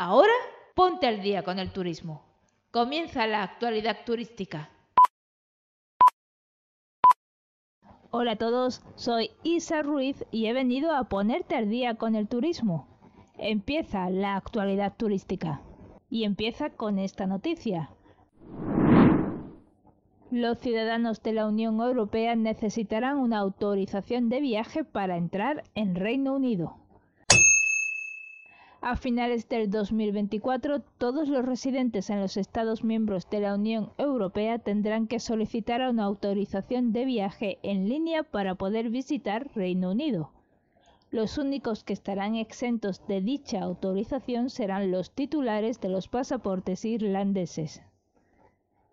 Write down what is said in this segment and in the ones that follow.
ahora ponte al día con el turismo. Comienza la actualidad turística. Hola a todos, soy Isa Ruiz y he venido a ponerte al día con el turismo. Empieza la actualidad turística. Y empieza con esta noticia. Los ciudadanos de la Unión Europea necesitarán una autorización de viaje para entrar en Reino Unido. A finales del 2024, todos los residentes en los Estados miembros de la Unión Europea tendrán que solicitar una autorización de viaje en línea para poder visitar Reino Unido. Los únicos que estarán exentos de dicha autorización serán los titulares de los pasaportes irlandeses.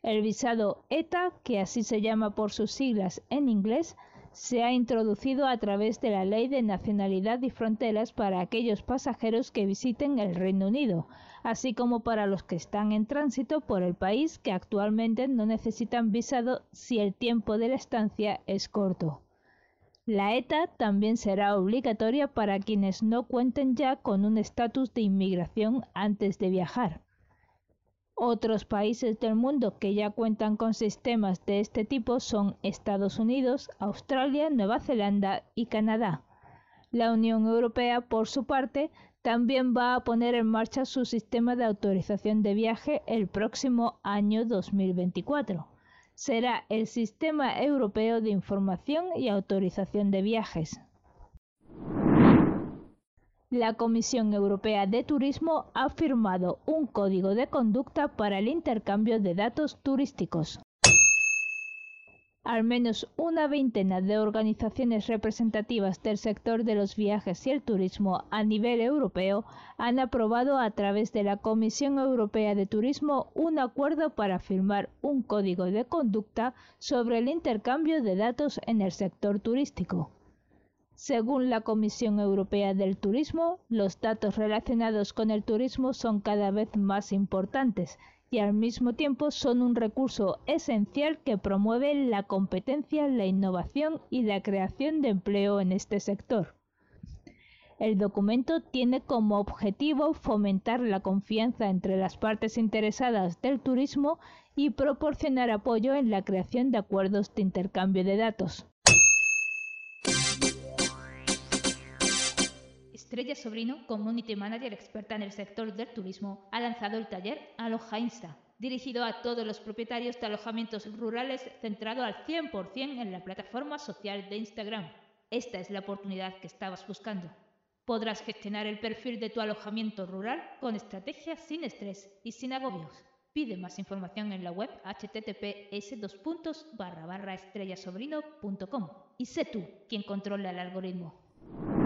El visado ETA, que así se llama por sus siglas en inglés, se ha introducido a través de la Ley de Nacionalidad y Fronteras para aquellos pasajeros que visiten el Reino Unido, así como para los que están en tránsito por el país que actualmente no necesitan visado si el tiempo de la estancia es corto. La ETA también será obligatoria para quienes no cuenten ya con un estatus de inmigración antes de viajar. Otros países del mundo que ya cuentan con sistemas de este tipo son Estados Unidos, Australia, Nueva Zelanda y Canadá. La Unión Europea, por su parte, también va a poner en marcha su sistema de autorización de viaje el próximo año 2024. Será el Sistema Europeo de Información y Autorización de Viajes la Comisión Europea de Turismo ha firmado un código de conducta para el intercambio de datos turísticos. Al menos una veintena de organizaciones representativas del sector de los viajes y el turismo a nivel europeo han aprobado a través de la Comisión Europea de Turismo un acuerdo para firmar un código de conducta sobre el intercambio de datos en el sector turístico. Según la Comisión Europea del Turismo, los datos relacionados con el turismo son cada vez más importantes y al mismo tiempo son un recurso esencial que promueve la competencia, la innovación y la creación de empleo en este sector. El documento tiene como objetivo fomentar la confianza entre las partes interesadas del turismo y proporcionar apoyo en la creación de acuerdos de intercambio de datos. Estrella Sobrino, Community Manager experta en el sector del turismo, ha lanzado el taller Aloja Insta, dirigido a todos los propietarios de alojamientos rurales centrado al 100% en la plataforma social de Instagram. Esta es la oportunidad que estabas buscando. Podrás gestionar el perfil de tu alojamiento rural con estrategias sin estrés y sin agobios. Pide más información en la web https estrellasobrino.com y sé tú quien controla el algoritmo.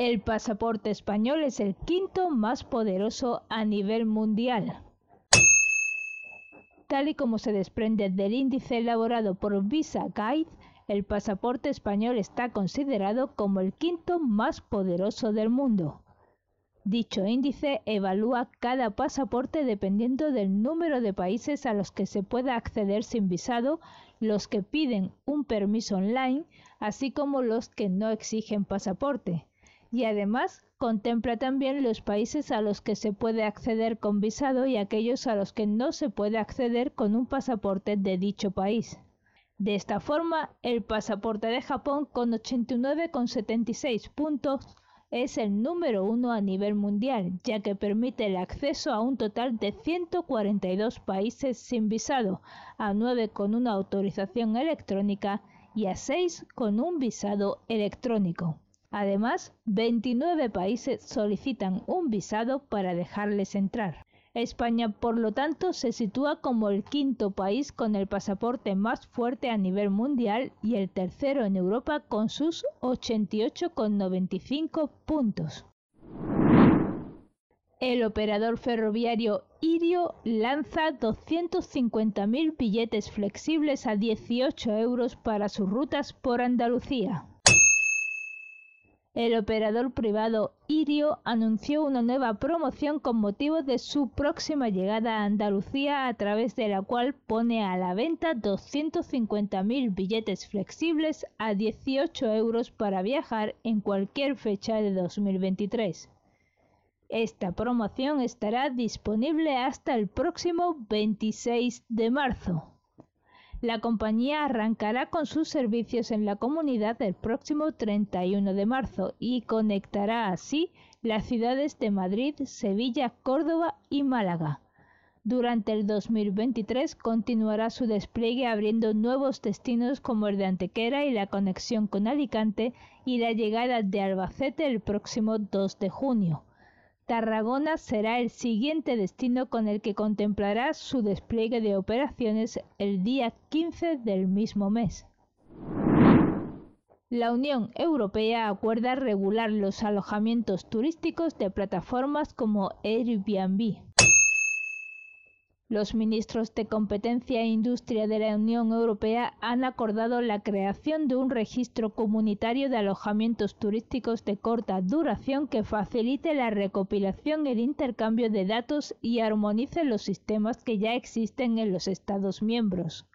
El pasaporte español es el quinto más poderoso a nivel mundial. Tal y como se desprende del índice elaborado por Visa Guide, el pasaporte español está considerado como el quinto más poderoso del mundo. Dicho índice evalúa cada pasaporte dependiendo del número de países a los que se pueda acceder sin visado, los que piden un permiso online, así como los que no exigen pasaporte y además contempla también los países a los que se puede acceder con visado y aquellos a los que no se puede acceder con un pasaporte de dicho país. De esta forma, el pasaporte de Japón con 89,76 puntos es el número uno a nivel mundial, ya que permite el acceso a un total de 142 países sin visado, a 9 con una autorización electrónica y a 6 con un visado electrónico. Además, 29 países solicitan un visado para dejarles entrar. España, por lo tanto, se sitúa como el quinto país con el pasaporte más fuerte a nivel mundial y el tercero en Europa con sus 88,95 puntos. El operador ferroviario Irio lanza 250.000 billetes flexibles a 18 euros para sus rutas por Andalucía. El operador privado Irio anunció una nueva promoción con motivo de su próxima llegada a Andalucía a través de la cual pone a la venta 250.000 billetes flexibles a 18 euros para viajar en cualquier fecha de 2023. Esta promoción estará disponible hasta el próximo 26 de marzo. La compañía arrancará con sus servicios en la comunidad el próximo 31 de marzo y conectará así las ciudades de Madrid, Sevilla, Córdoba y Málaga. Durante el 2023 continuará su despliegue abriendo nuevos destinos como el de Antequera y la conexión con Alicante y la llegada de Albacete el próximo 2 de junio. Tarragona será el siguiente destino con el que contemplará su despliegue de operaciones el día 15 del mismo mes. La Unión Europea acuerda regular los alojamientos turísticos de plataformas como Airbnb. Los ministros de Competencia e Industria de la Unión Europea han acordado la creación de un registro comunitario de alojamientos turísticos de corta duración que facilite la recopilación el intercambio de datos y armonice los sistemas que ya existen en los Estados miembros.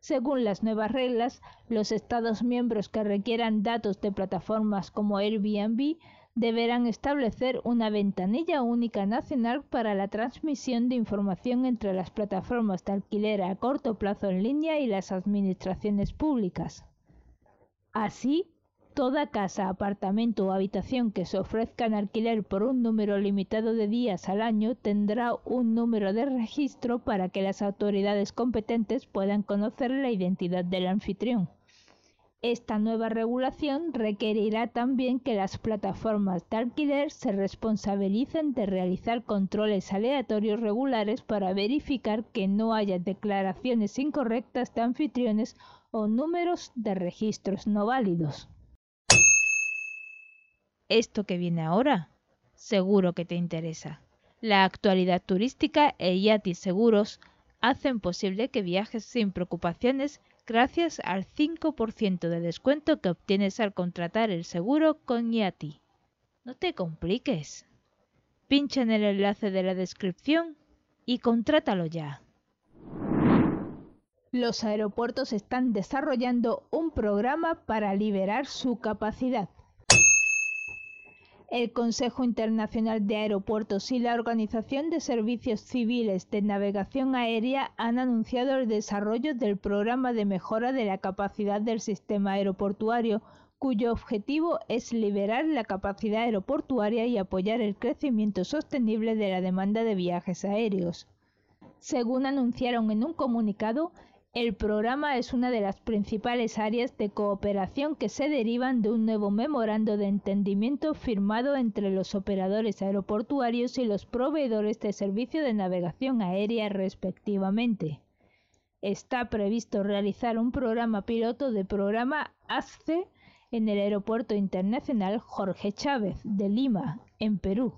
Según las nuevas reglas, los Estados miembros que requieran datos de plataformas como Airbnb deberán establecer una ventanilla única nacional para la transmisión de información entre las plataformas de alquiler a corto plazo en línea y las administraciones públicas. Así, toda casa, apartamento o habitación que se ofrezca en alquiler por un número limitado de días al año tendrá un número de registro para que las autoridades competentes puedan conocer la identidad del anfitrión. Esta nueva regulación requerirá también que las plataformas de alquiler se responsabilicen de realizar controles aleatorios regulares para verificar que no haya declaraciones incorrectas de anfitriones o números de registros no válidos. Esto que viene ahora, seguro que te interesa. La actualidad turística e Yati Seguros hacen posible que viajes sin preocupaciones gracias al 5% de descuento que obtienes al contratar el seguro con Yati. No te compliques. Pincha en el enlace de la descripción y contrátalo ya. Los aeropuertos están desarrollando un programa para liberar su capacidad. El Consejo Internacional de Aeropuertos y la Organización de Servicios Civiles de Navegación Aérea han anunciado el desarrollo del programa de mejora de la capacidad del sistema aeroportuario, cuyo objetivo es liberar la capacidad aeroportuaria y apoyar el crecimiento sostenible de la demanda de viajes aéreos. Según anunciaron en un comunicado, el programa es una de las principales áreas de cooperación que se derivan de un nuevo memorando de entendimiento firmado entre los operadores aeroportuarios y los proveedores de servicio de navegación aérea respectivamente. Está previsto realizar un programa piloto de programa ASCE en el Aeropuerto Internacional Jorge Chávez de Lima, en Perú.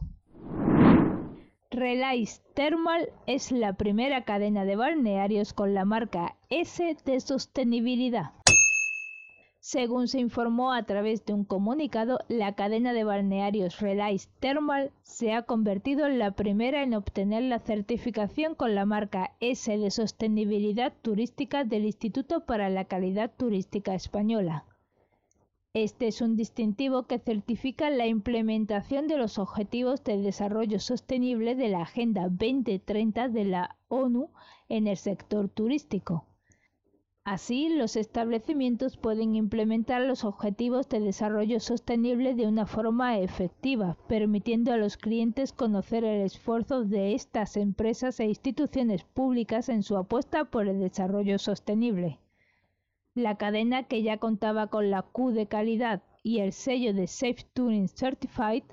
Relais Thermal es la primera cadena de balnearios con la marca S de sostenibilidad. Según se informó a través de un comunicado, la cadena de balnearios Relais Thermal se ha convertido en la primera en obtener la certificación con la marca S de sostenibilidad turística del Instituto para la Calidad Turística Española. Este es un distintivo que certifica la implementación de los Objetivos de Desarrollo Sostenible de la Agenda 2030 de la ONU en el sector turístico. Así, los establecimientos pueden implementar los objetivos de desarrollo sostenible de una forma efectiva, permitiendo a los clientes conocer el esfuerzo de estas empresas e instituciones públicas en su apuesta por el desarrollo sostenible. La cadena que ya contaba con la Q de calidad y el sello de Safe Touring Certified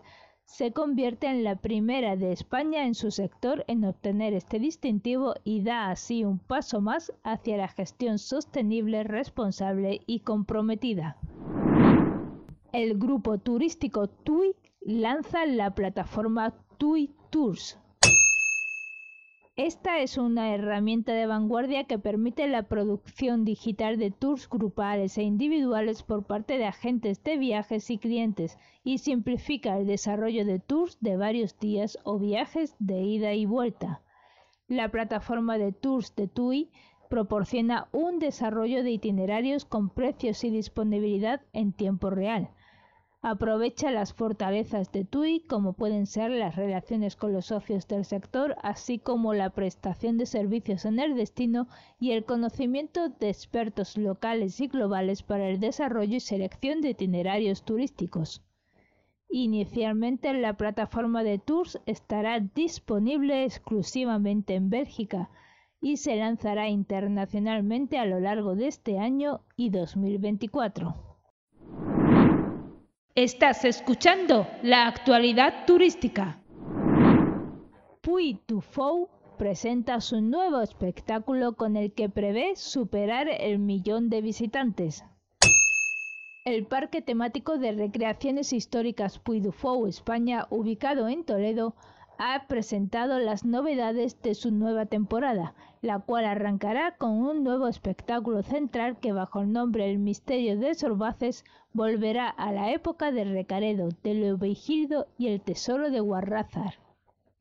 se convierte en la primera de España en su sector en obtener este distintivo y da así un paso más hacia la gestión sostenible, responsable y comprometida. El grupo turístico TUI lanza la plataforma TUI Tours esta es una herramienta de vanguardia que permite la producción digital de tours grupales e individuales por parte de agentes de viajes y clientes y simplifica el desarrollo de tours de varios días o viajes de ida y vuelta. La plataforma de tours de TUI proporciona un desarrollo de itinerarios con precios y disponibilidad en tiempo real Aprovecha las fortalezas de TUI como pueden ser las relaciones con los socios del sector, así como la prestación de servicios en el destino y el conocimiento de expertos locales y globales para el desarrollo y selección de itinerarios turísticos. Inicialmente la plataforma de tours estará disponible exclusivamente en Bélgica y se lanzará internacionalmente a lo largo de este año y 2024. Estás escuchando la actualidad turística. Puy presenta su nuevo espectáculo con el que prevé superar el millón de visitantes. El Parque Temático de Recreaciones Históricas Puy España, ubicado en Toledo, ha presentado las novedades de su nueva temporada, la cual arrancará con un nuevo espectáculo central que bajo el nombre El Misterio de Sorbaces volverá a la época de Recaredo, de Leovigildo y el Tesoro de Guarrázar.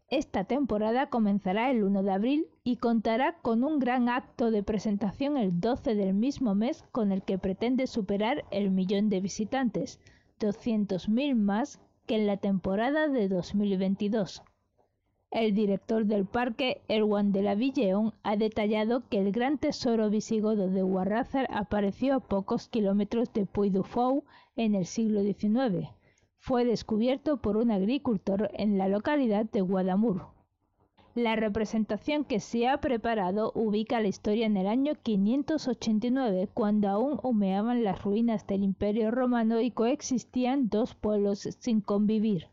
Esta temporada comenzará el 1 de abril y contará con un gran acto de presentación el 12 del mismo mes con el que pretende superar el millón de visitantes, 200.000 más que en la temporada de 2022. El director del parque, Erwan de la Villeón, ha detallado que el gran tesoro visigodo de Guarrázar apareció a pocos kilómetros de Puy du Fou en el siglo XIX fue descubierto por un agricultor en la localidad de Guadamur. La representación que se ha preparado ubica la historia en el año 589, cuando aún humeaban las ruinas del Imperio Romano y coexistían dos pueblos sin convivir.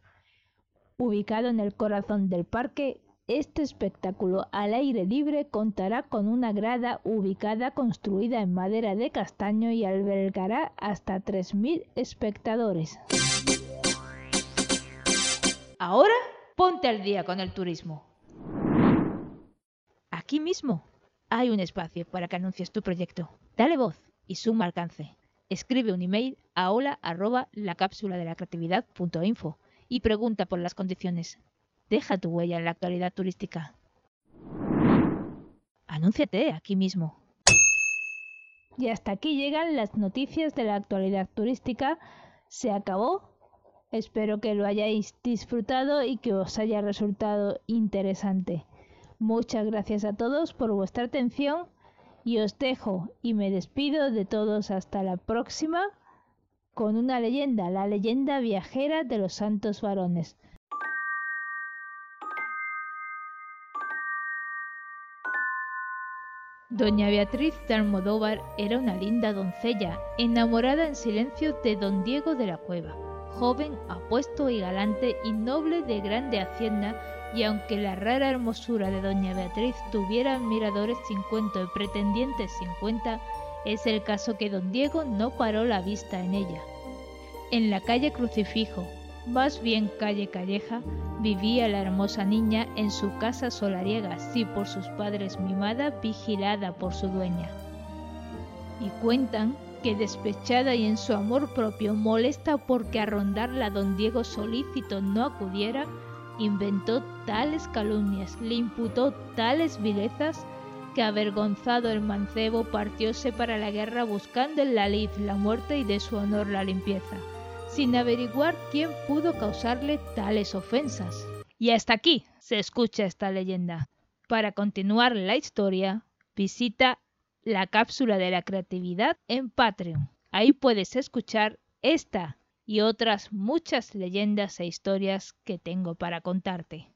Ubicado en el corazón del parque, este espectáculo al aire libre contará con una grada ubicada construida en madera de castaño y albergará hasta 3.000 espectadores. Ahora ponte al día con el turismo. Aquí mismo hay un espacio para que anuncies tu proyecto. Dale voz y suma alcance. Escribe un email a hola arroba la cápsula de la creatividad y pregunta por las condiciones. Deja tu huella en la actualidad turística. Anúnciate aquí mismo. Y hasta aquí llegan las noticias de la actualidad turística. Se acabó Espero que lo hayáis disfrutado y que os haya resultado interesante. Muchas gracias a todos por vuestra atención y os dejo y me despido de todos hasta la próxima con una leyenda, la leyenda viajera de los santos varones. Doña Beatriz de Almodóvar era una linda doncella, enamorada en silencio de don Diego de la Cueva joven, apuesto y galante y noble de grande hacienda, y aunque la rara hermosura de doña Beatriz tuviera admiradores sin cuento y pretendientes sin cuenta, es el caso que don Diego no paró la vista en ella. En la calle Crucifijo, más bien calle Calleja, vivía la hermosa niña en su casa solariega, sí por sus padres mimada, vigilada por su dueña. Y cuentan que despechada y en su amor propio molesta porque a rondarla don Diego solícito no acudiera, inventó tales calumnias, le imputó tales vilezas, que avergonzado el mancebo partióse para la guerra buscando en la lid la muerte y de su honor la limpieza, sin averiguar quién pudo causarle tales ofensas. Y hasta aquí se escucha esta leyenda. Para continuar la historia, visita la cápsula de la creatividad en Patreon. Ahí puedes escuchar esta y otras muchas leyendas e historias que tengo para contarte.